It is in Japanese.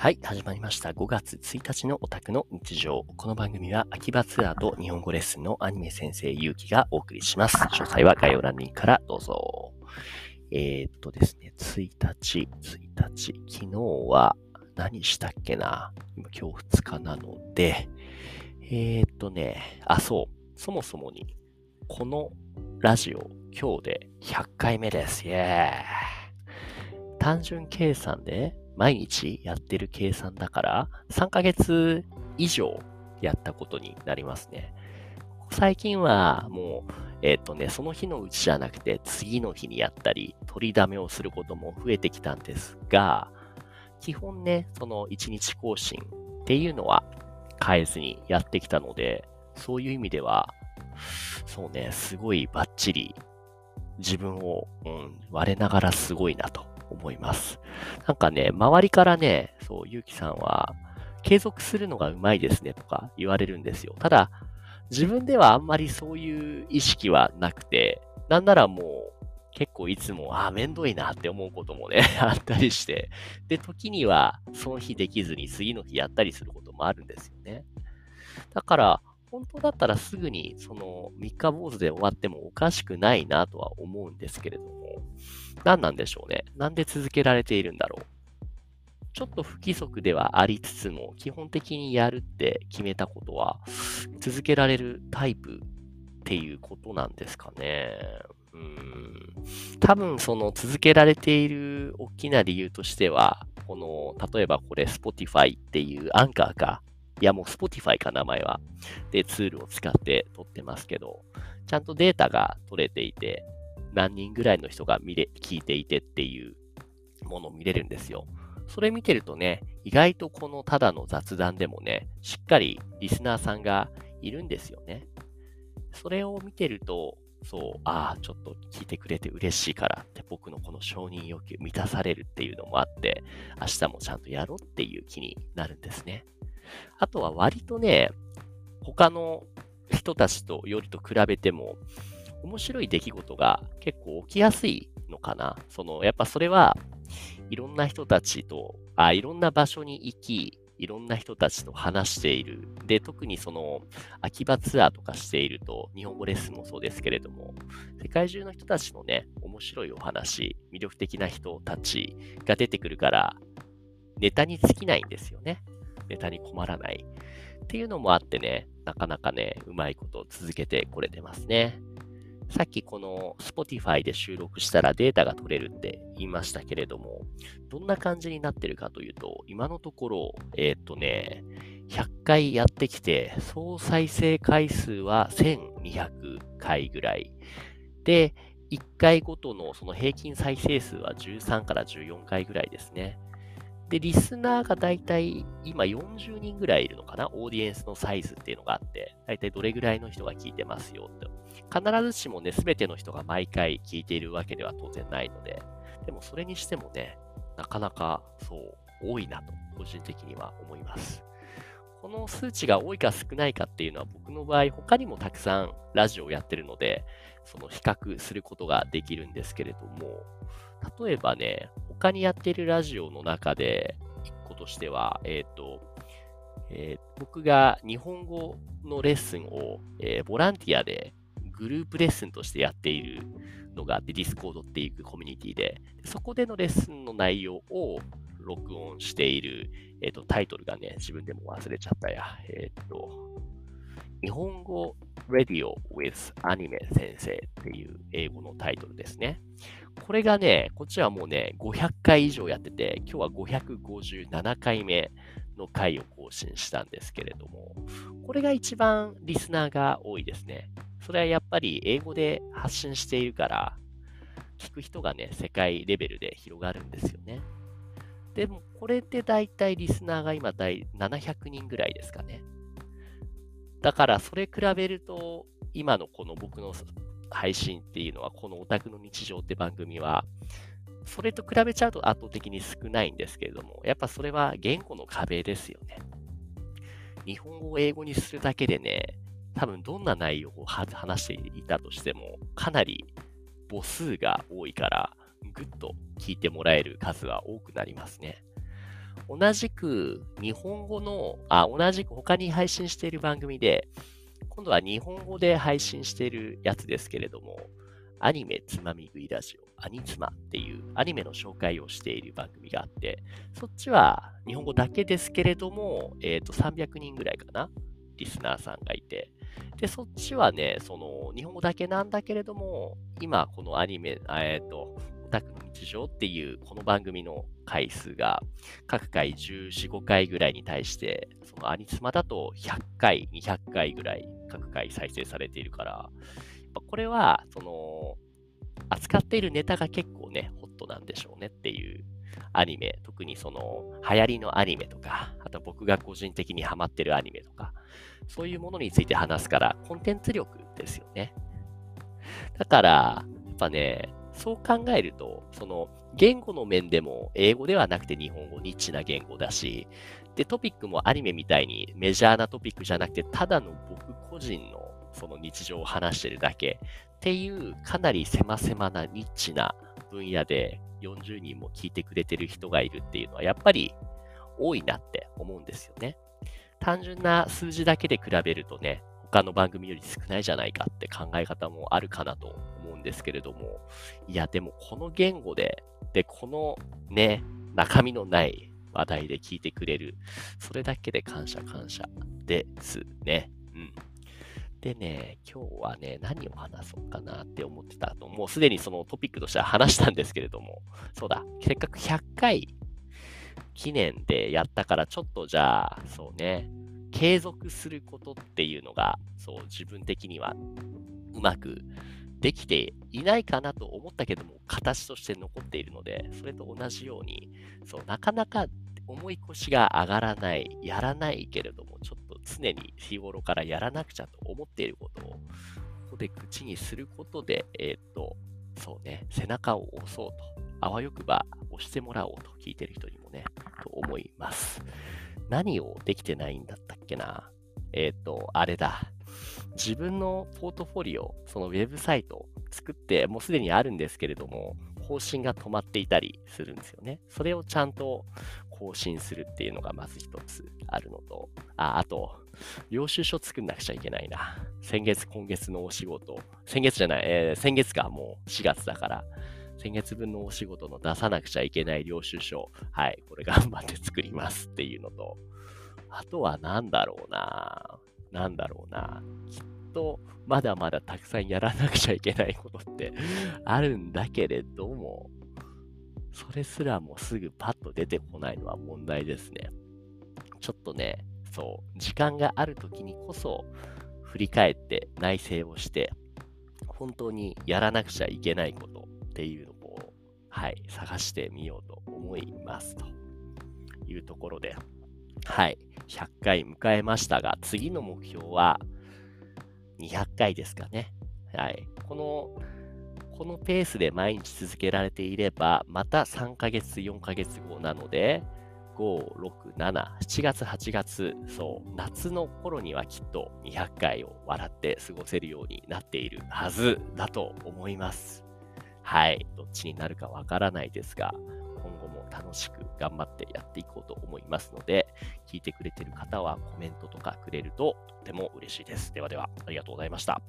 はい、始まりました。5月1日のオタクの日常。この番組は秋葉ツアーと日本語レッスンのアニメ先生ゆうきがお送りします。詳細は概要欄にからどうぞ。えー、っとですね、1日、1日、昨日は何したっけな？今今日2日なので、えー、っとね、あ、そう、そもそもに、このラジオ、今日で100回目です。イェーイ単純計算で毎日やってる計算だから3ヶ月以上やったことになりますね。最近はもう、えっ、とね、その日のうちじゃなくて次の日にやったり取りだめをすることも増えてきたんですが、基本ね、その1日更新っていうのは変えずにやってきたので、そういう意味では、そうね、すごいバッチリ自分を、うん、我ながらすごいなと思います。なんかね、周りからね、そう、ゆうきさんは、継続するのがうまいですねとか言われるんですよ。ただ、自分ではあんまりそういう意識はなくて、なんならもう、結構いつも、ああ、めんどいなって思うこともね、あったりして、で、時には、その日できずに次の日やったりすることもあるんですよね。だから、本当だったらすぐにその三日坊主で終わってもおかしくないなとは思うんですけれども、何なんでしょうね。なんで続けられているんだろう。ちょっと不規則ではありつつも、基本的にやるって決めたことは、続けられるタイプっていうことなんですかね。うん。多分その続けられている大きな理由としては、この、例えばこれ Spotify っていうアンカーか、いやもう Spotify か名前は。で、ツールを使って撮ってますけど、ちゃんとデータが取れていて、何人ぐらいの人が見れ、聞いていてっていうものを見れるんですよ。それ見てるとね、意外とこのただの雑談でもね、しっかりリスナーさんがいるんですよね。それを見てると、そう、ああ、ちょっと聞いてくれて嬉しいからって僕のこの承認欲求満たされるっていうのもあって、明日もちゃんとやろうっていう気になるんですね。あとは割とね、他の人たちとよりと比べても、面白い出来事が結構起きやすいのかな。その、やっぱそれは、いろんな人たちと、あ、いろんな場所に行き、いろんな人たちと話している。で、特にその、秋葉ツアーとかしていると、日本語レッスンもそうですけれども、世界中の人たちのね、面白いお話、魅力的な人たちが出てくるから、ネタに尽きないんですよね。ネタに困らない。っていうのもあってね、なかなかね、うまいこと続けてこれてますね。さっきこの Spotify で収録したらデータが取れるって言いましたけれども、どんな感じになってるかというと、今のところ、えー、っとね、100回やってきて、総再生回数は1200回ぐらい。で、1回ごとのその平均再生数は13から14回ぐらいですね。で、リスナーがだいたい今40人ぐらいいるのかな？オーディエンスのサイズっていうのがあって、だいたいどれぐらいの人が聞いてますよって。必ずしもね、すべての人が毎回聞いているわけでは当然ないので、でもそれにしてもね、なかなかそう、多いなと、個人的には思います。この数値が多いか少ないかっていうのは僕の場合、他にもたくさんラジオをやってるので、その比較することができるんですけれども、例えばね、他にやっているラジオの中で、一個としては、えっ、ー、と、えー、僕が日本語のレッスンを、えー、ボランティアでグループレッスンとしてやっているのがあって、 Discord っていうコミュニティで、そこでのレッスンの内容を録音している、えっ、と、タイトルがね、自分でも忘れちゃったや。えっ、と、日本語 Radio with Anime 先生っていう英語のタイトルですね。これがね、こっちはもうね、500回以上やってて、今日は557回目の回を更新したんですけれども、これが一番リスナーが多いですね。それはやっぱり英語で発信しているから、聞く人がね、世界レベルで広がるんですよね。でも、これでだいたいリスナーが今700人ぐらいですかね。だから、それ比べると、今のこの僕の配信っていうのは、このオタクの日常って番組は、それと比べちゃうと圧倒的に少ないんですけれども、やっぱそれは言語の壁ですよね。日本語を英語にするだけでね、多分どんな内容を話していたとしても、かなり母数が多いから、ぐっと聞いてもらえる数は多くなりますね。同じく日本語の、あ、同じく他に配信している番組で、今度は日本語で配信しているやつですけれども、アニメつまみ食いラジオ、アニツマっていうアニメの紹介をしている番組があって、そっちは日本語だけですけれども、えっ、ー、と、300人ぐらいかなリスナーさんがいて、で、そっちはね、その、日本語だけなんだけれども、今、このアニメ、えっ、ー、と、オタクの日常っていうこの番組の回数が各回14、5回ぐらいに対して、そのアニツマだと100回、200回ぐらい各回再生されているから、これは、その、扱っているネタが結構ね、ホットなんでしょうねっていうアニメ、特にその流行りのアニメとか、あと僕が個人的にハマってるアニメとか、そういうものについて話すから、コンテンツ力ですよね。だから、やっぱね、そう考えると、その言語の面でも英語ではなくて日本語、ニッチな言語だし、で、トピックもアニメみたいにメジャーなトピックじゃなくて、ただの僕個人のその日常を話してるだけっていうかなり狭々なニッチな分野で40人も聞いてくれてる人がいるっていうのはやっぱり多いなって思うんですよね。単純な数字だけで比べるとね、他の番組より少ないじゃないかって考え方もあるかなと思うんですけれども、いや、でもこの言語で、で、このね、中身のない話題で聞いてくれる、それだけで感謝感謝ですね。うん。でね、今日はね、何を話そうかなって思ってたと、もうすでにそのトピックとしては話したんですけれども、そうだ、せっかく100回記念でやったから、ちょっとじゃあ、そうね、継続することっていうのが、そう、自分的にはうまくできていないかなと思ったけども、形として残っているので、それと同じように、そう、なかなか重い腰が上がらない、やらないけれども、ちょっと常に日頃からやらなくちゃと思っていることを、ここで口にすることで、えー、っと、そうね、背中を押そうと、あわよくば押してもらおうと聞いてる人にもね、と思います。何をできてないんだったっけなえっ、と、あれだ。自分のポートフォリオ、そのウェブサイト作って、もうすでにあるんですけれども、更新が止まっていたりするんですよね。それをちゃんと更新するっていうのがまず一つあるのと、あ、あと、領収書作んなくちゃいけないな。先月、今月のお仕事、先月じゃない、えー、先月か、もう4月だから、先月分のお仕事の出さなくちゃいけない領収書、はい、これ頑張って作りますっていうのと、あとは何だろうな。なんだろうな。きっと、まだまだたくさんやらなくちゃいけないことって あるんだけれども、それすらもすぐパッと出てこないのは問題ですね。ちょっとね、そう、時間がある時にこそ振り返って内省をして、本当にやらなくちゃいけないことっていうのを、はい、探してみようと思いますというところで、はい、100回迎えましたが、次の目標は200回ですかね。はい、このこのペースで毎日続けられていれば、また3ヶ月、4ヶ月後なので、5、6、7、7月、8月、そう、夏の頃にはきっと200回を笑って過ごせるようになっているはずだと思います。はい、どっちになるかわからないですが、楽しく頑張ってやっていこうと思いますので、聞いてくれてる方はコメントとかくれるととても嬉しいです。ではでは、ありがとうございました。